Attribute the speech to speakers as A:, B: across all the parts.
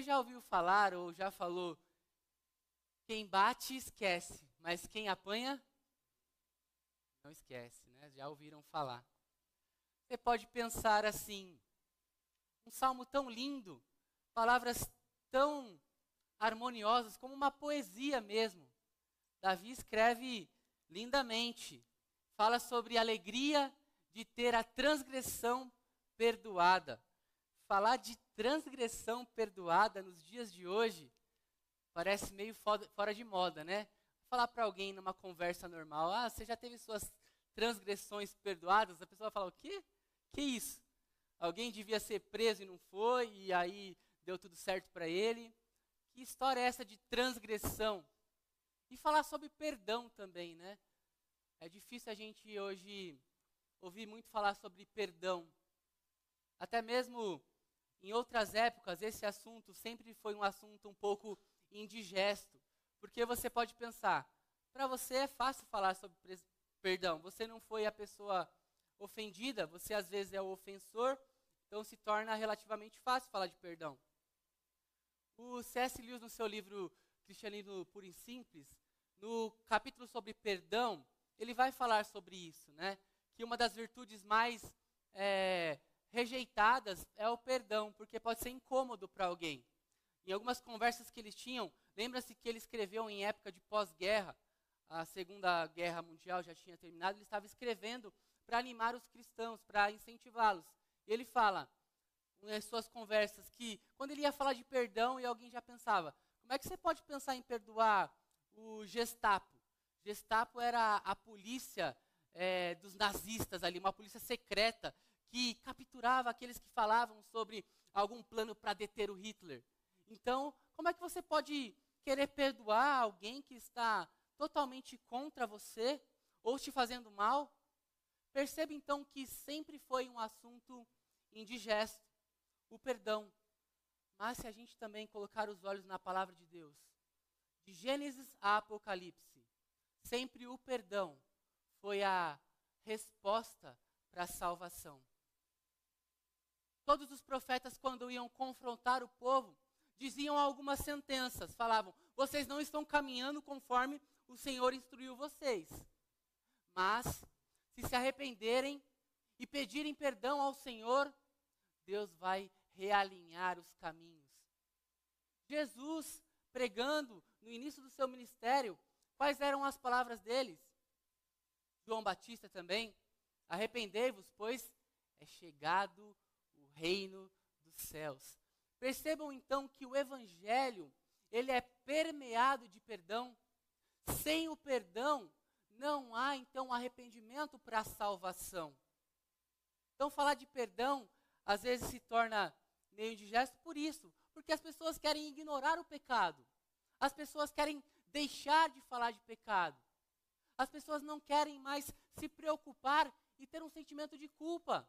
A: Você já ouviu falar ou já falou? Quem bate esquece, mas quem apanha não esquece, né? Já ouviram falar. Você pode pensar assim: um salmo tão lindo, palavras tão harmoniosas, como uma poesia mesmo. Davi escreve lindamente, fala sobre a alegria de ter a transgressão perdoada. Falar de transgressão perdoada nos dias de hoje parece meio fora de moda, né? Falar para alguém numa conversa normal, ah, você já teve suas transgressões perdoadas? A pessoa fala, o quê? Que isso? Alguém devia ser preso e não foi, e aí deu tudo certo para ele. Que história é essa de transgressão? E falar sobre perdão também, né? É difícil a gente hoje ouvir muito falar sobre perdão. Até mesmo em outras épocas, esse assunto sempre foi um assunto um pouco indigesto. Porque você pode pensar, para você é fácil falar sobre perdão. Você não foi a pessoa ofendida, você às vezes é o ofensor, então se torna relativamente fácil falar de perdão. O C.S. Lewis, no seu livro Cristianismo Puro e Simples, no capítulo sobre perdão, ele vai falar sobre isso, né? Que uma das virtudes mais é, rejeitadas é o perdão, porque pode ser incômodo para alguém. Em algumas conversas que eles tinham, lembra-se que ele escreveu em época de pós-guerra, a Segunda Guerra Mundial já tinha terminado, ele estava escrevendo para animar os cristãos, para incentivá-los. Ele fala, nas suas conversas, que quando ele ia falar de perdão e alguém já pensava, como é que você pode pensar em perdoar o Gestapo? Gestapo era a polícia é, dos nazistas ali, uma polícia secreta que capturava aqueles que falavam sobre algum plano para deter o Hitler. Então, como é que você pode querer perdoar alguém que está totalmente contra você ou te fazendo mal? Perceba então que sempre foi um assunto indigesto, o perdão. Mas se a gente também colocar os olhos na palavra de Deus, de Gênesis a Apocalipse, sempre o perdão foi a resposta para a salvação. Todos os profetas, quando iam confrontar o povo, diziam algumas sentenças, falavam: vocês não estão caminhando conforme o Senhor instruiu vocês. Mas, se se arrependerem e pedirem perdão ao Senhor, Deus vai realinhar os caminhos. Jesus, pregando no início do seu ministério, quais eram as palavras deles? João Batista também. Arrependei-vos, pois é chegado o reino dos céus. Percebam então que o evangelho, ele é permeado de perdão. Sem o perdão, não há então arrependimento para a salvação. Então, falar de perdão às vezes se torna meio indigesto por isso, porque as pessoas querem ignorar o pecado, as pessoas querem deixar de falar de pecado, as pessoas não querem mais se preocupar e ter um sentimento de culpa.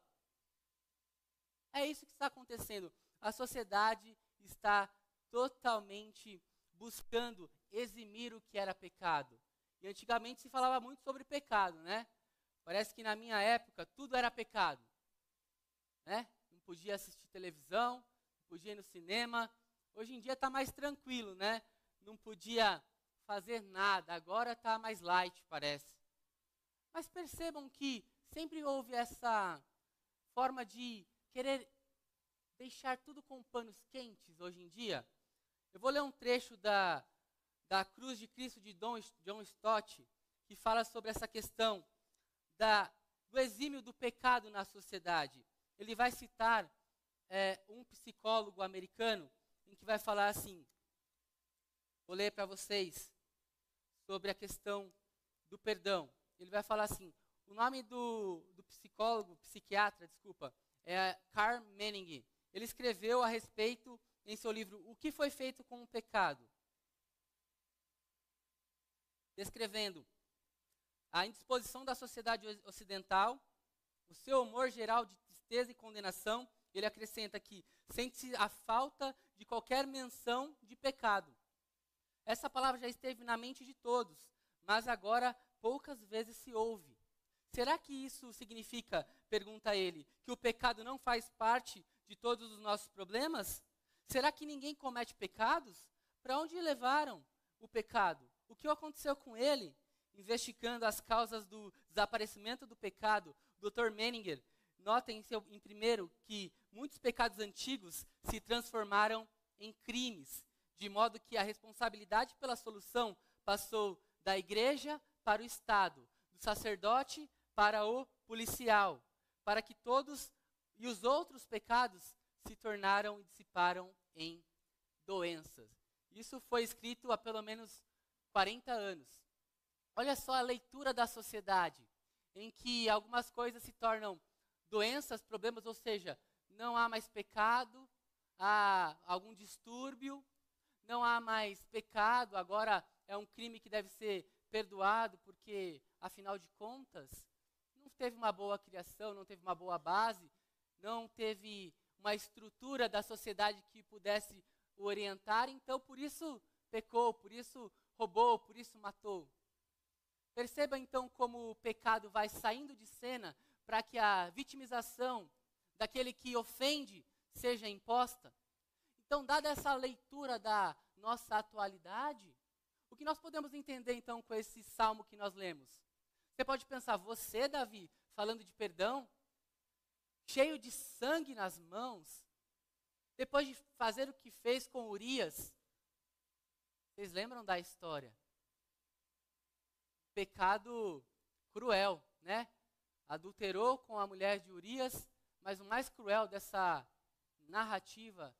A: É isso que está acontecendo. A sociedade está totalmente buscando eximir o que era pecado. E antigamente se falava muito sobre pecado, né? Parece que na minha época tudo era pecado. Né? Não podia assistir televisão, não podia ir no cinema. Hoje em dia está mais tranquilo, né? Não podia fazer nada. Agora está mais light, parece. Mas percebam que sempre houve essa forma de querer deixar tudo com panos quentes hoje em dia. Eu vou ler um trecho da, da Cruz de Cristo de John Stott, que fala sobre essa questão da, do exímio do pecado na sociedade. Ele vai citar é, um psicólogo americano em que vai falar assim. Vou ler para vocês sobre a questão do perdão. Ele vai falar assim: o nome do, do psicólogo, psiquiatra, desculpa, é Carl Manning. Ele escreveu a respeito em seu livro O que foi feito com o pecado? Descrevendo a indisposição da sociedade ocidental, o seu humor geral de tristeza e condenação, ele acrescenta que sente a falta de qualquer menção de pecado. Essa palavra já esteve na mente de todos, mas agora poucas vezes se ouve. Será que isso significa, pergunta ele, que o pecado não faz parte de todos os nossos problemas? Será que ninguém comete pecados? Para onde levaram o pecado? O que aconteceu com ele? Investigando as causas do desaparecimento do pecado, Dr. Menninger nota em, seu, em primeiro que muitos pecados antigos se transformaram em crimes, de modo que a responsabilidade pela solução passou da igreja para o Estado, do sacerdote para o policial, para que todos e os outros pecados se tornaram e dissiparam em doenças. Isso foi escrito há pelo menos 40 anos. Olha só a leitura da sociedade, em que algumas coisas se tornam doenças, problemas, ou seja, não há mais pecado, há algum distúrbio, não há mais pecado, agora é um crime que deve ser perdoado, porque, afinal de contas, teve uma boa criação, não teve uma boa base, não teve uma estrutura da sociedade que pudesse o orientar, então por isso pecou, por isso roubou, por isso matou. Perceba então como o pecado vai saindo de cena para que a vitimização daquele que ofende seja imposta. Então, dada essa leitura da nossa atualidade, o que nós podemos entender então com esse salmo que nós lemos? Você pode pensar, você, Davi, falando de perdão, cheio de sangue nas mãos, depois de fazer o que fez com Urias. Vocês lembram da história? Pecado cruel, né? adulterou com a mulher de Urias, mas o mais cruel dessa narrativa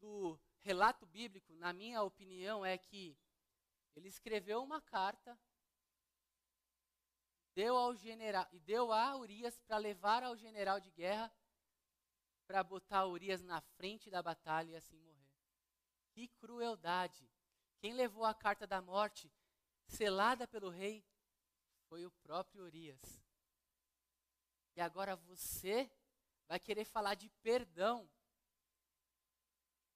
A: do relato bíblico, na minha opinião, é que ele escreveu uma carta deu ao general e deu a Urias para levar ao general de guerra para botar Urias na frente da batalha e assim morrer. Que crueldade! Quem levou a carta da morte selada pelo rei foi o próprio Urias. E agora você vai querer falar de perdão.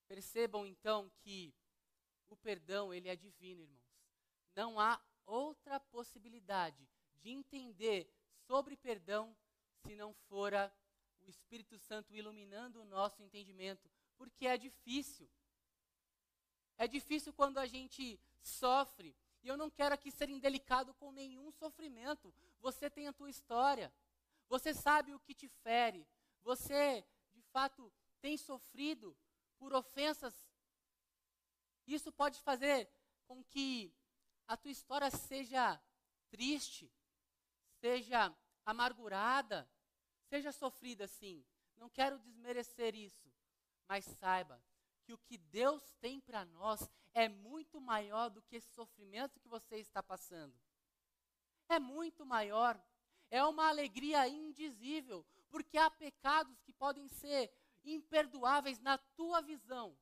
A: Percebam então que o perdão, ele é divino, irmãos. Não há outra possibilidade de entender sobre perdão se não fora o Espírito Santo iluminando o nosso entendimento, porque é difícil. É difícil quando a gente sofre. E eu não quero aqui ser indelicado com nenhum sofrimento. Você tem a tua história. Você sabe o que te fere. Você, de fato, tem sofrido por ofensas. Isso pode fazer com que a tua história seja triste, seja amargurada, seja sofrida sim. Não quero desmerecer isso, mas saiba que o que Deus tem para nós é muito maior do que esse sofrimento que você está passando. É muito maior é uma alegria indizível, porque há pecados que podem ser imperdoáveis na tua visão,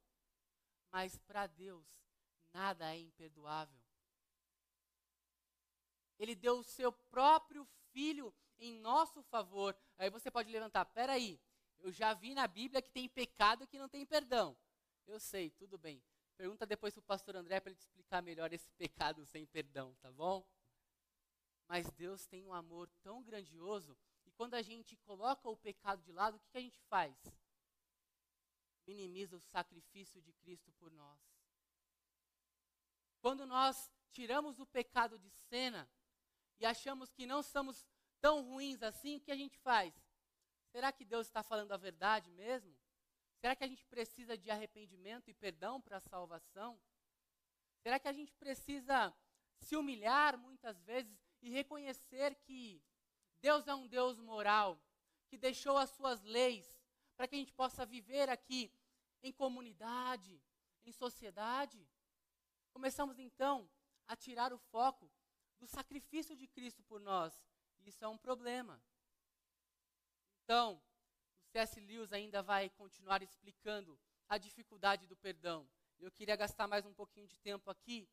A: mas para Deus nada é imperdoável. Ele deu o seu próprio filho em nosso favor. Aí você pode levantar, peraí, eu já vi na Bíblia que tem pecado que não tem perdão. Eu sei, tudo bem. Pergunta depois para o pastor André para ele te explicar melhor esse pecado sem perdão, tá bom? Mas Deus tem um amor tão grandioso, e quando a gente coloca o pecado de lado, o que, que a gente faz? Minimiza o sacrifício de Cristo por nós. Quando nós tiramos o pecado de cena e achamos que não somos tão ruins assim, o que a gente faz? Será que Deus está falando a verdade mesmo? Será que a gente precisa de arrependimento e perdão para a salvação? Será que a gente precisa se humilhar muitas vezes e reconhecer que Deus é um Deus moral, que deixou as suas leis para que a gente possa viver aqui em comunidade, em sociedade. Começamos então a tirar o foco do sacrifício de Cristo por nós. Isso é um problema. Então, o C.S. Lewis ainda vai continuar explicando a dificuldade do perdão. Eu queria gastar mais um pouquinho de tempo aqui,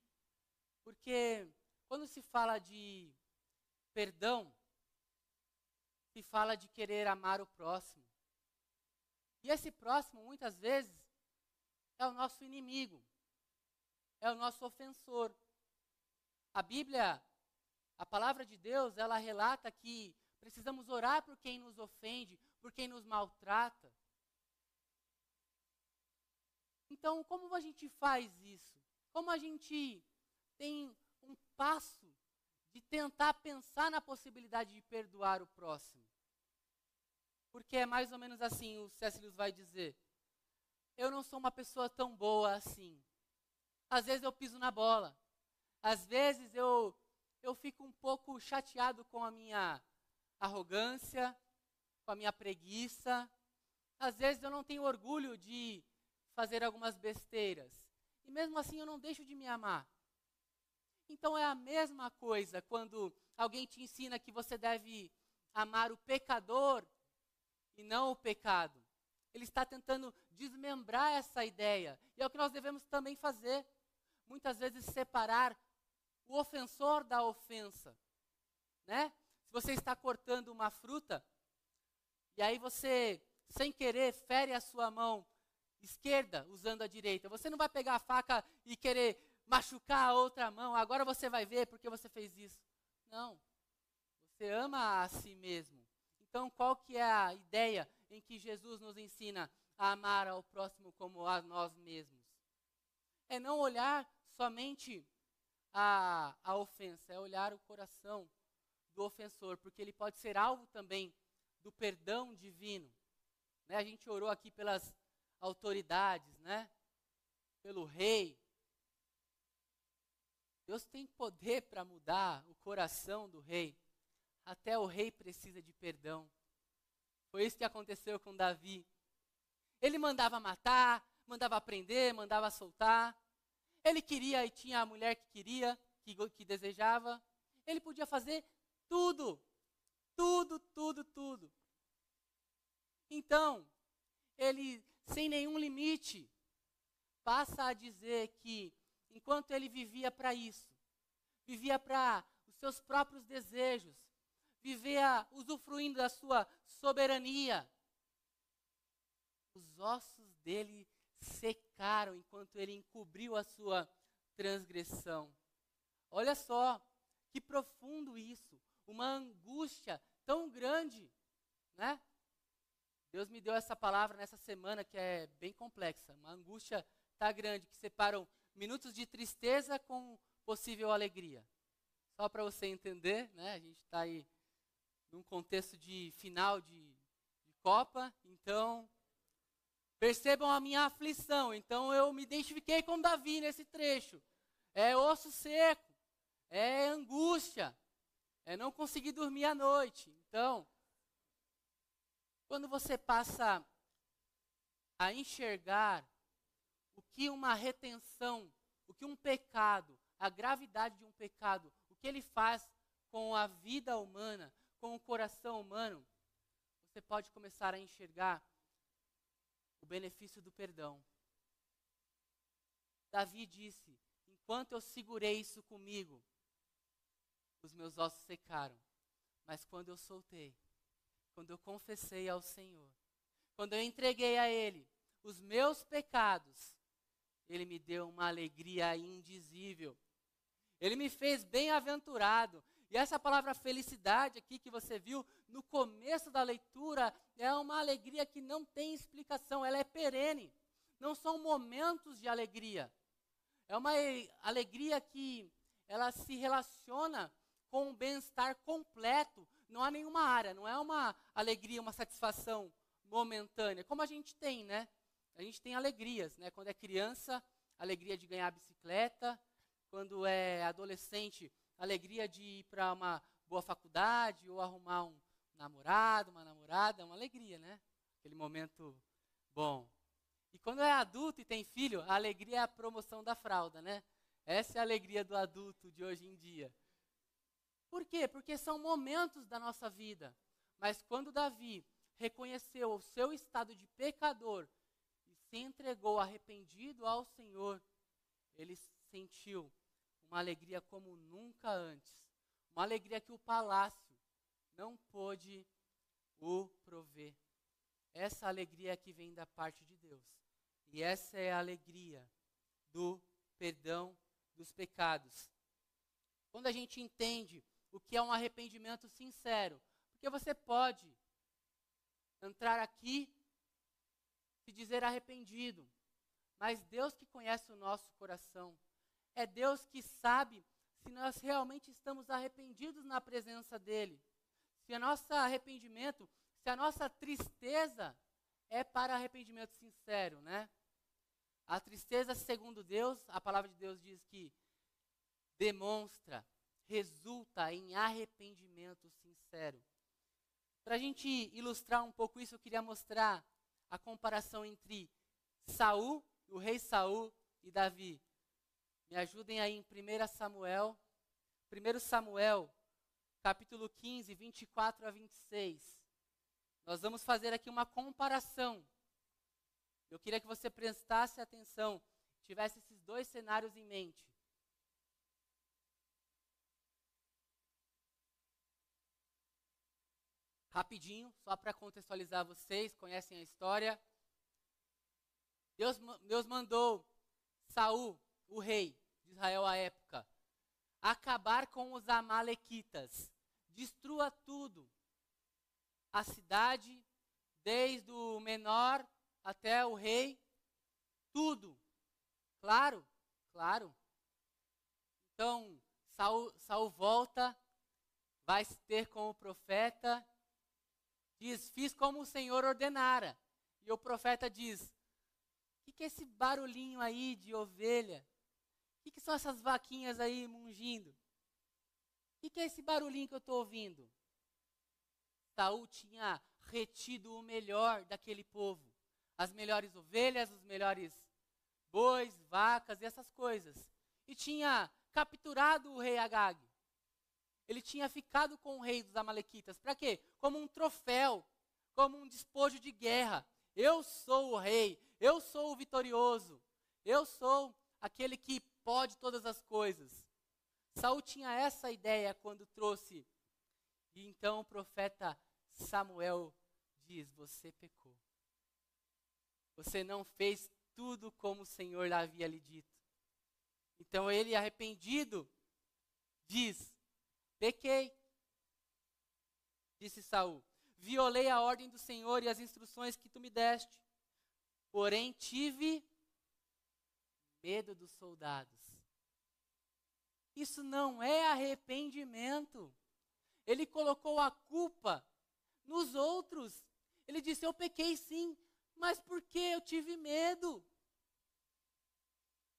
A: porque quando se fala de Perdão se fala de querer amar o próximo. E esse próximo, muitas vezes, é o nosso inimigo, é o nosso ofensor. A Bíblia, a palavra de Deus, ela relata que precisamos orar por quem nos ofende, por quem nos maltrata. Então, como a gente faz isso? Como a gente tem um passo de tentar pensar na possibilidade de perdoar o próximo? Porque é mais ou menos assim, o. Lewis vai dizer: Eu não sou uma pessoa tão boa assim. Às vezes eu piso na bola. Às vezes eu, eu fico um pouco chateado com a minha arrogância, com a minha preguiça. Às vezes eu não tenho orgulho de fazer algumas besteiras. E mesmo assim eu não deixo de me amar. Então é a mesma coisa quando alguém te ensina que você deve amar o pecador e não o pecado. Ele está tentando desmembrar essa ideia. E é o que nós devemos também fazer. Muitas vezes separar o ofensor da ofensa. Né? Se você está cortando uma fruta, e aí você, sem querer, fere a sua mão esquerda usando a direita, você não vai pegar a faca e querer machucar a outra mão, agora você vai ver porque você fez isso. Não. Você ama a si mesmo. Então, qual que é a ideia em que Jesus nos ensina a amar ao próximo como a nós mesmos? É não olhar somente a, a ofensa, é olhar o coração do ofensor, porque ele pode ser alvo também do perdão divino. Né? A gente orou aqui pelas autoridades, né? pelo rei. Deus tem poder para mudar o coração do rei. Até o rei precisa de perdão. Foi isso que aconteceu com Davi. Ele mandava matar, mandava prender, mandava soltar. Ele queria e tinha a mulher que queria, que, que desejava. Ele podia fazer tudo. Tudo, tudo, tudo. Então, ele, sem nenhum limite, passa a dizer que, enquanto ele vivia para isso, vivia para os seus próprios desejos, vivia usufruindo da sua soberania. Os ossos dele secaram enquanto ele encobriu a sua transgressão. Olha só, que profundo isso, uma angústia tão grande, né? Deus me deu essa palavra nessa semana que é bem complexa, uma angústia tá grande que separam minutos de tristeza com possível alegria. Só para você entender, né? A gente está aí num contexto de final de, de Copa, então percebam a minha aflição. Então eu me identifiquei com Davi nesse trecho. É osso seco, é angústia, é não conseguir dormir à noite. Então, quando você passa a enxergar o que uma retenção, o que um pecado, a gravidade de um pecado, o que ele faz com a vida humana, com o coração humano, você pode começar a enxergar o benefício do perdão. Davi disse: Enquanto eu segurei isso comigo, os meus ossos secaram. Mas quando eu soltei, quando eu confessei ao Senhor, quando eu entreguei a Ele os meus pecados, Ele me deu uma alegria indizível. Ele me fez bem-aventurado. E essa palavra felicidade aqui que você viu no começo da leitura é uma alegria que não tem explicação, ela é perene. Não são momentos de alegria. É uma alegria que ela se relaciona com um bem-estar completo. Não há nenhuma área, não é uma alegria, uma satisfação momentânea, como a gente tem, né? A gente tem alegrias, né? Quando é criança, alegria de ganhar bicicleta, quando é adolescente, alegria de ir para uma boa faculdade ou arrumar um namorado, uma namorada, é uma alegria, né? Aquele momento bom. E quando é adulto e tem filho, a alegria é a promoção da fralda, né? Essa é a alegria do adulto de hoje em dia. Por quê? Porque são momentos da nossa vida. Mas quando Davi reconheceu o seu estado de pecador e se entregou arrependido ao Senhor, ele sentiu uma alegria como nunca antes. Uma alegria que o palácio não pôde o prover. Essa alegria que vem da parte de Deus. E essa é a alegria do perdão dos pecados. Quando a gente entende o que é um arrependimento sincero, porque você pode entrar aqui e dizer arrependido, mas Deus que conhece o nosso coração. É Deus que sabe se nós realmente estamos arrependidos na presença dEle. Se o nosso arrependimento, se a nossa tristeza é para arrependimento sincero, né? A tristeza, segundo Deus, a palavra de Deus diz que demonstra, resulta em arrependimento sincero. Para a gente ilustrar um pouco isso, eu queria mostrar a comparação entre Saul, o rei Saul e Davi. Me ajudem aí em 1 Samuel, 1 Samuel, capítulo 15, 24 a 26. Nós vamos fazer aqui uma comparação. Eu queria que você prestasse atenção, tivesse esses dois cenários em mente. Rapidinho, só para contextualizar vocês, conhecem a história. Deus, Deus mandou Saul, o rei de Israel à época, acabar com os amalequitas. Destrua tudo. A cidade, desde o menor até o rei, tudo. Claro, claro. Então, Saul, Saul volta, vai se ter com o profeta diz: Fiz como o Senhor ordenara. E o profeta diz: O que, que é esse barulhinho aí de ovelha? O que, que são essas vaquinhas aí mungindo? O que, que é esse barulhinho que eu estou ouvindo? Saul tinha retido o melhor daquele povo, as melhores ovelhas, os melhores bois, vacas e essas coisas. E tinha capturado o rei Agag. Ele tinha ficado com o rei dos Amalequitas. Para quê? Como um troféu, como um despojo de guerra. Eu sou o rei, eu sou o vitorioso, eu sou aquele que pode todas as coisas. Saul tinha essa ideia quando trouxe. E então o profeta Samuel diz: Você pecou. Você não fez tudo como o Senhor havia lhe dito. Então ele, arrependido, diz: Pequei. Disse Saul: Violei a ordem do Senhor e as instruções que tu me deste. Porém tive medo dos soldados. Isso não é arrependimento. Ele colocou a culpa nos outros. Ele disse: Eu pequei sim, mas por que eu tive medo?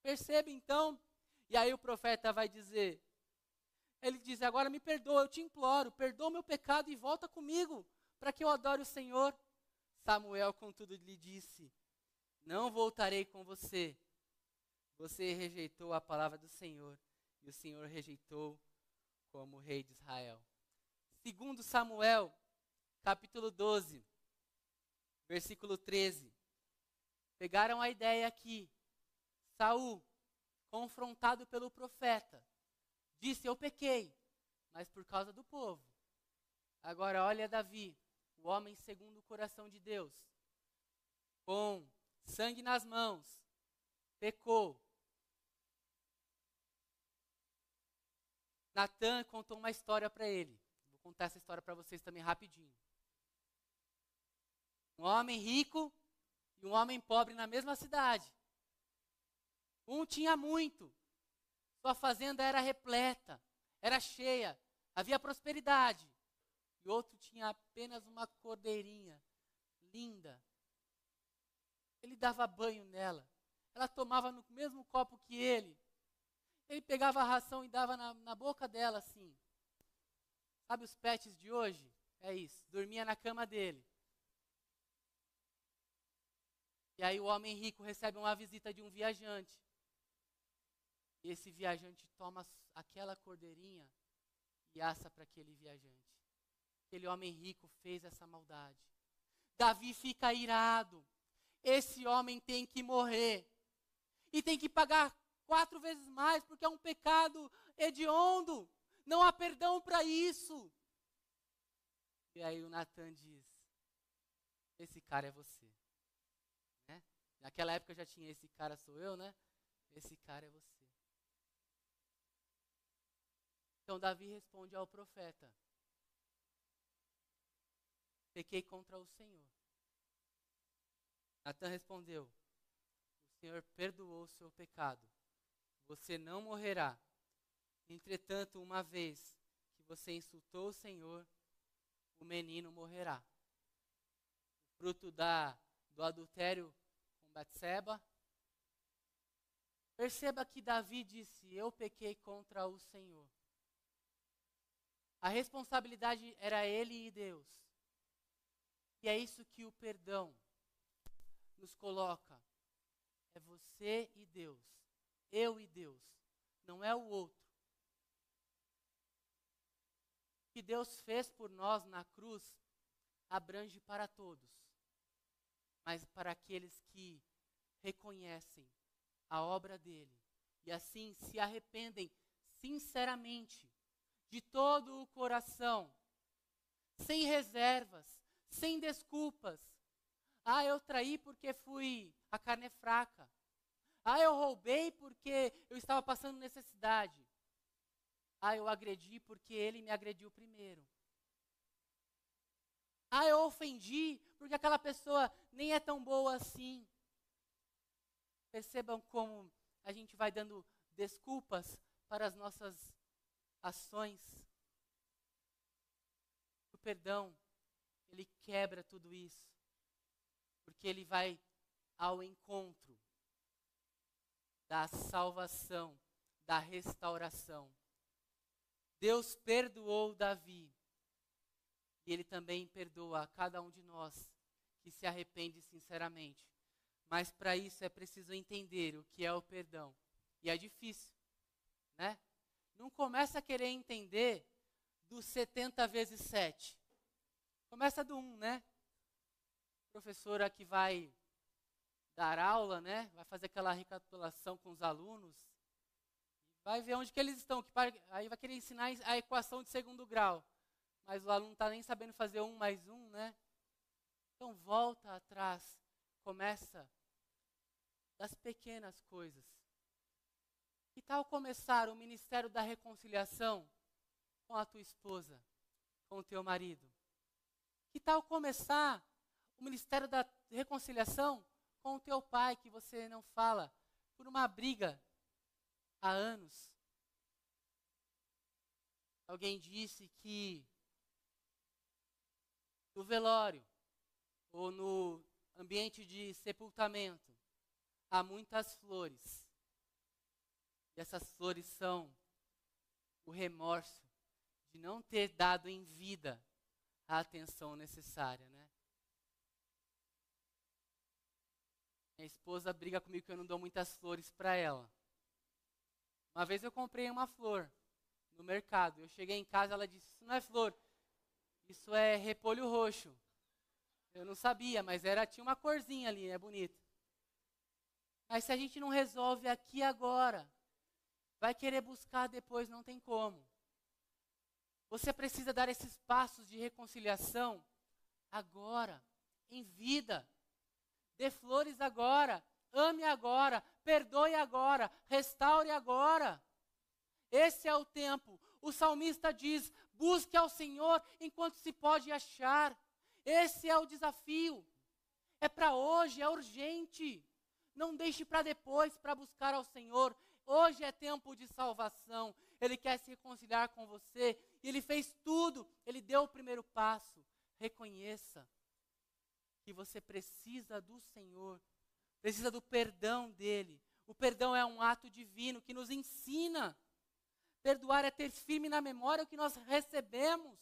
A: Percebe então? E aí o profeta vai dizer: ele diz: Agora me perdoa, eu te imploro, perdoa o meu pecado e volta comigo, para que eu adore o Senhor. Samuel, contudo, lhe disse: Não voltarei com você. Você rejeitou a palavra do Senhor, e o Senhor rejeitou como rei de Israel. Segundo Samuel, capítulo 12, versículo 13. Pegaram a ideia aqui. Saul, confrontado pelo profeta, Disse: Eu pequei, mas por causa do povo. Agora, olha Davi, o homem segundo o coração de Deus, com sangue nas mãos, pecou. Natan contou uma história para ele. Vou contar essa história para vocês também rapidinho. Um homem rico e um homem pobre na mesma cidade. Um tinha muito, sua fazenda era repleta, era cheia, havia prosperidade. E outro tinha apenas uma cordeirinha linda. Ele dava banho nela. Ela tomava no mesmo copo que ele. Ele pegava a ração e dava na, na boca dela assim. Sabe os pets de hoje? É isso. Dormia na cama dele. E aí o homem rico recebe uma visita de um viajante esse viajante toma aquela cordeirinha e assa para aquele viajante. Aquele homem rico fez essa maldade. Davi fica irado. Esse homem tem que morrer. E tem que pagar quatro vezes mais, porque é um pecado hediondo. Não há perdão para isso. E aí o Natan diz: Esse cara é você. Né? Naquela época já tinha esse cara sou eu, né? Esse cara é você. Então Davi responde ao profeta: Pequei contra o Senhor. Natan respondeu: O Senhor perdoou o seu pecado. Você não morrerá. Entretanto, uma vez que você insultou o Senhor, o menino morrerá. O fruto da, do adultério com Batseba. Perceba que Davi disse: Eu pequei contra o Senhor. A responsabilidade era ele e Deus. E é isso que o perdão nos coloca. É você e Deus. Eu e Deus. Não é o outro. O que Deus fez por nós na cruz abrange para todos. Mas para aqueles que reconhecem a obra dele e assim se arrependem sinceramente, de todo o coração, sem reservas, sem desculpas. Ah, eu traí porque fui, a carne é fraca. Ah, eu roubei porque eu estava passando necessidade. Ah, eu agredi porque ele me agrediu primeiro. Ah, eu ofendi porque aquela pessoa nem é tão boa assim. Percebam como a gente vai dando desculpas para as nossas ações. O perdão, ele quebra tudo isso. Porque ele vai ao encontro da salvação, da restauração. Deus perdoou Davi. E ele também perdoa a cada um de nós que se arrepende sinceramente. Mas para isso é preciso entender o que é o perdão. E é difícil, né? Não começa a querer entender do 70 vezes 7. Começa do 1, né? Professora que vai dar aula, né? Vai fazer aquela recapitulação com os alunos. Vai ver onde que eles estão. Que aí vai querer ensinar a equação de segundo grau. Mas o aluno não está nem sabendo fazer um mais um, né? Então volta atrás. Começa das pequenas coisas. Que tal começar o ministério da reconciliação com a tua esposa, com o teu marido? Que tal começar o ministério da reconciliação com o teu pai, que você não fala, por uma briga há anos? Alguém disse que no velório ou no ambiente de sepultamento há muitas flores. E essas flores são o remorso de não ter dado em vida a atenção necessária, né? Minha esposa briga comigo que eu não dou muitas flores para ela. Uma vez eu comprei uma flor no mercado. Eu cheguei em casa, ela disse: "Isso não é flor, isso é repolho roxo". Eu não sabia, mas era tinha uma corzinha ali, é bonito. Mas se a gente não resolve aqui agora, vai querer buscar depois, não tem como. Você precisa dar esses passos de reconciliação agora, em vida. Dê flores agora, ame agora, perdoe agora, restaure agora. Esse é o tempo. O salmista diz: busque ao Senhor enquanto se pode achar. Esse é o desafio. É para hoje, é urgente. Não deixe para depois para buscar ao Senhor. Hoje é tempo de salvação. Ele quer se reconciliar com você. E ele fez tudo. Ele deu o primeiro passo. Reconheça que você precisa do Senhor. Precisa do perdão dele. O perdão é um ato divino que nos ensina. Perdoar é ter firme na memória o que nós recebemos.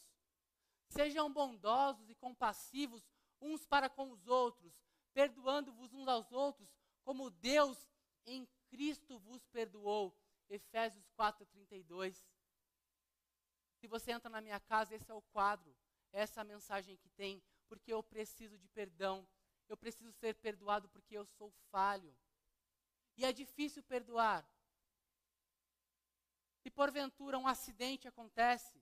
A: Sejam bondosos e compassivos uns para com os outros, perdoando-vos uns aos outros, como Deus em Cristo vos perdoou. Efésios 4:32. Se você entra na minha casa, esse é o quadro, essa é a mensagem que tem, porque eu preciso de perdão. Eu preciso ser perdoado porque eu sou falho. E é difícil perdoar. Se porventura um acidente acontece,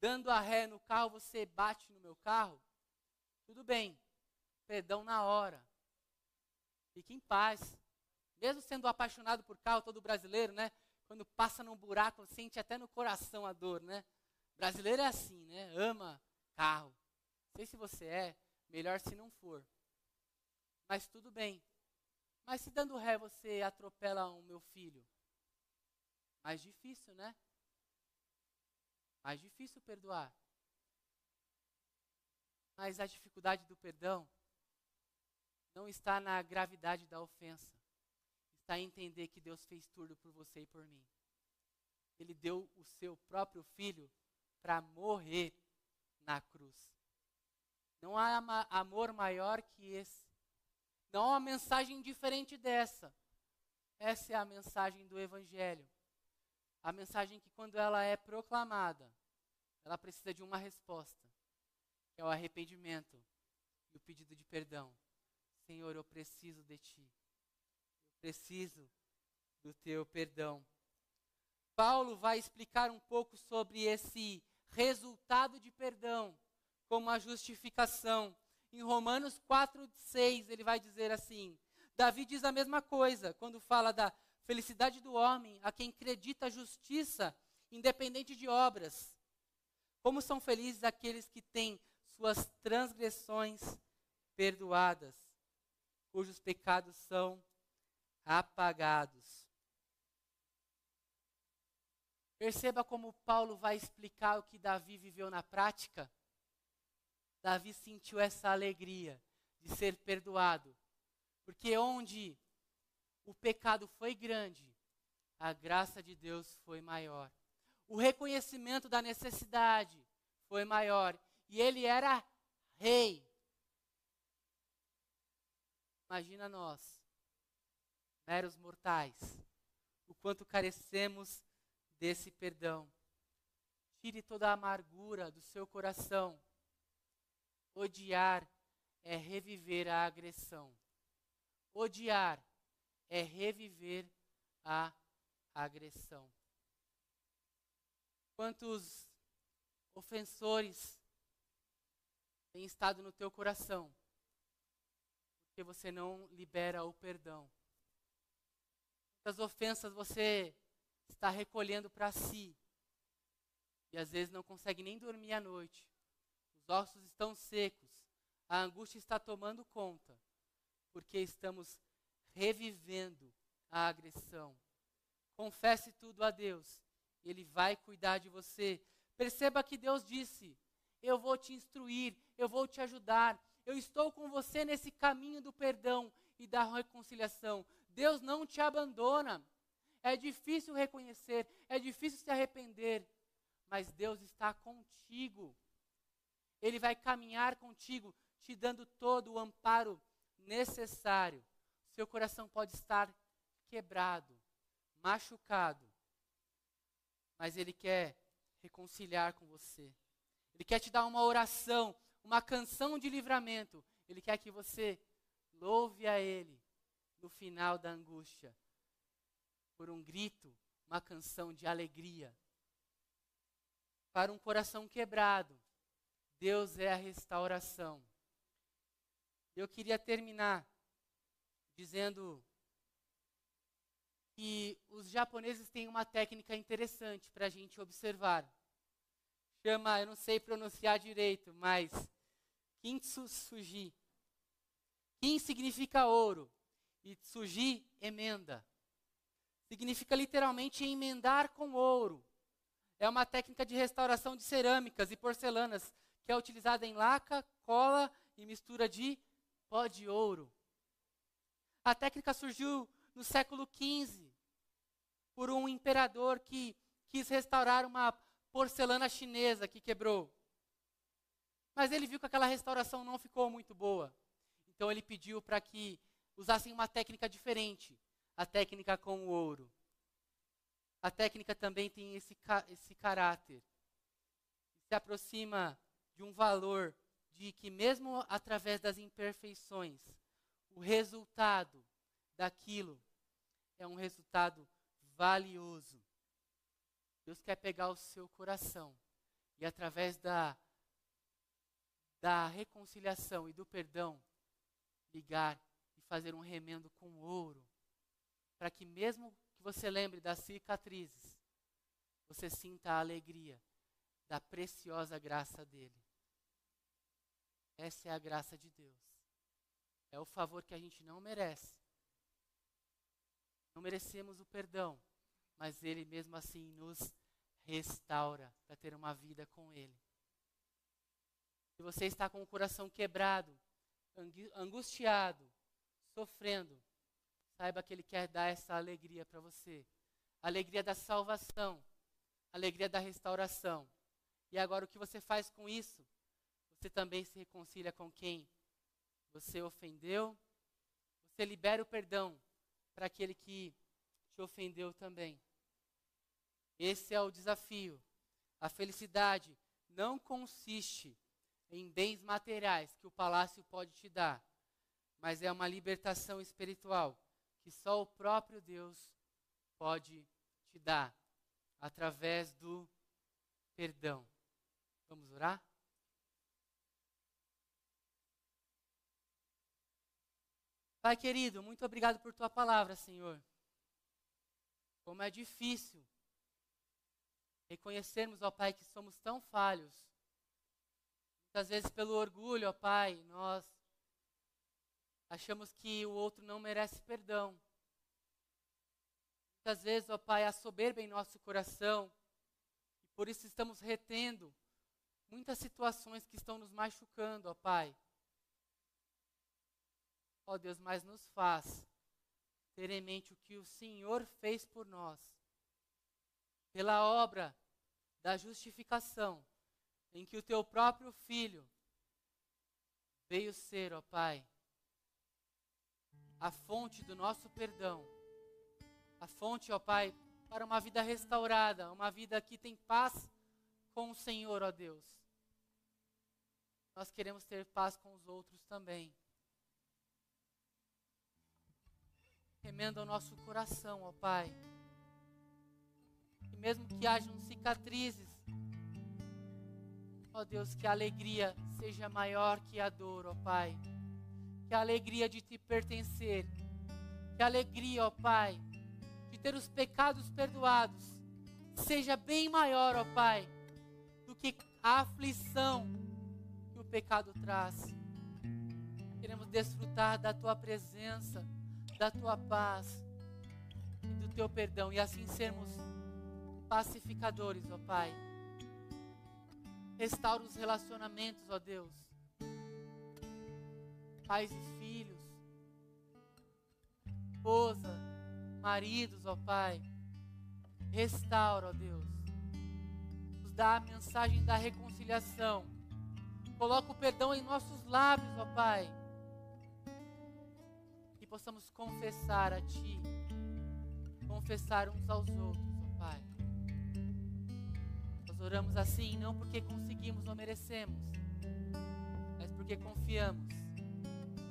A: dando a ré no carro, você bate no meu carro, tudo bem, perdão na hora. Fique em paz. Mesmo sendo apaixonado por carro, todo brasileiro, né? Quando passa num buraco, sente até no coração a dor, né? Brasileiro é assim, né? Ama carro. Sei se você é, melhor se não for. Mas tudo bem. Mas se dando ré você atropela o meu filho, mais difícil, né? Mais difícil perdoar. Mas a dificuldade do perdão não está na gravidade da ofensa. Está em entender que Deus fez tudo por você e por mim. Ele deu o seu próprio filho para morrer na cruz. Não há amor maior que esse. Não há uma mensagem diferente dessa. Essa é a mensagem do Evangelho. A mensagem que, quando ela é proclamada, ela precisa de uma resposta, que é o arrependimento e o pedido de perdão. Senhor, eu preciso de Ti. Eu preciso do Teu perdão. Paulo vai explicar um pouco sobre esse resultado de perdão como a justificação. Em Romanos 4, 6, ele vai dizer assim: Davi diz a mesma coisa quando fala da felicidade do homem a quem acredita a justiça, independente de obras. Como são felizes aqueles que têm suas transgressões perdoadas, cujos pecados são apagados. Perceba como Paulo vai explicar o que Davi viveu na prática. Davi sentiu essa alegria de ser perdoado, porque onde o pecado foi grande, a graça de Deus foi maior. O reconhecimento da necessidade foi maior. E ele era rei. Imagina nós, meros mortais, o quanto carecemos desse perdão. Tire toda a amargura do seu coração. Odiar é reviver a agressão. Odiar é reviver a agressão. Quantos ofensores têm estado no teu coração? Porque você não libera o perdão. Quantas ofensas você está recolhendo para si? E às vezes não consegue nem dormir à noite. Os ossos estão secos. A angústia está tomando conta. Porque estamos revivendo a agressão. Confesse tudo a Deus, Ele vai cuidar de você. Perceba que Deus disse: Eu vou te instruir, eu vou te ajudar, eu estou com você nesse caminho do perdão e da reconciliação. Deus não te abandona. É difícil reconhecer, é difícil se arrepender, mas Deus está contigo. Ele vai caminhar contigo, te dando todo o amparo necessário seu coração pode estar quebrado, machucado, mas Ele quer reconciliar com você. Ele quer te dar uma oração, uma canção de livramento. Ele quer que você louve a Ele no final da angústia, por um grito, uma canção de alegria. Para um coração quebrado, Deus é a restauração. Eu queria terminar dizendo que os japoneses têm uma técnica interessante para a gente observar. Chama, eu não sei pronunciar direito, mas Kintsugi. Kin significa ouro e Tsuji, emenda. Significa literalmente emendar com ouro. É uma técnica de restauração de cerâmicas e porcelanas que é utilizada em laca, cola e mistura de pó de ouro. A técnica surgiu no século XV por um imperador que quis restaurar uma porcelana chinesa que quebrou. Mas ele viu que aquela restauração não ficou muito boa. Então ele pediu para que usassem uma técnica diferente, a técnica com o ouro. A técnica também tem esse, esse caráter. Se aproxima de um valor de que, mesmo através das imperfeições, o resultado daquilo é um resultado valioso. Deus quer pegar o seu coração e, através da, da reconciliação e do perdão, ligar e fazer um remendo com ouro, para que, mesmo que você lembre das cicatrizes, você sinta a alegria da preciosa graça dele. Essa é a graça de Deus. É o favor que a gente não merece, Não merecemos o perdão, mas Ele mesmo assim nos restaura para ter uma vida com Ele. Se você está com o coração quebrado, angustiado, sofrendo, saiba que Ele quer dar essa alegria para você. Alegria da salvação, alegria da restauração. E agora o que você faz com isso? Você também se reconcilia com quem você ofendeu, você libera o perdão para aquele que te ofendeu também. Esse é o desafio. A felicidade não consiste em bens materiais que o palácio pode te dar, mas é uma libertação espiritual que só o próprio Deus pode te dar através do perdão. Vamos orar? Pai querido, muito obrigado por tua palavra, Senhor. Como é difícil reconhecermos, ó Pai, que somos tão falhos. Muitas vezes, pelo orgulho, ó Pai, nós achamos que o outro não merece perdão. Muitas vezes, ó Pai, há soberba em nosso coração e por isso estamos retendo muitas situações que estão nos machucando, ó Pai. Ó Deus, mas nos faz ter em mente o que o Senhor fez por nós, pela obra da justificação, em que o teu próprio Filho veio ser, ó Pai, a fonte do nosso perdão, a fonte, ó Pai, para uma vida restaurada, uma vida que tem paz com o Senhor, ó Deus. Nós queremos ter paz com os outros também. Remenda o nosso coração, ó Pai. E mesmo que hajam cicatrizes, ó Deus, que a alegria seja maior que a dor, ó Pai. Que a alegria de te pertencer, que a alegria, ó Pai, de ter os pecados perdoados, seja bem maior, ó Pai, do que a aflição que o pecado traz. Queremos desfrutar da tua presença da tua paz e do teu perdão e assim sermos pacificadores, ó Pai. Restaura os relacionamentos, ó Deus. Pais e filhos, esposa, maridos, ó Pai. Restaura, ó Deus. Nos dá a mensagem da reconciliação. Coloca o perdão em nossos lábios, ó Pai possamos confessar a Ti, confessar uns aos outros, ó Pai. Nós oramos assim não porque conseguimos ou merecemos, mas porque confiamos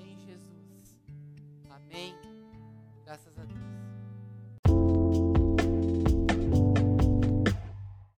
A: em Jesus. Amém. Graças a Deus.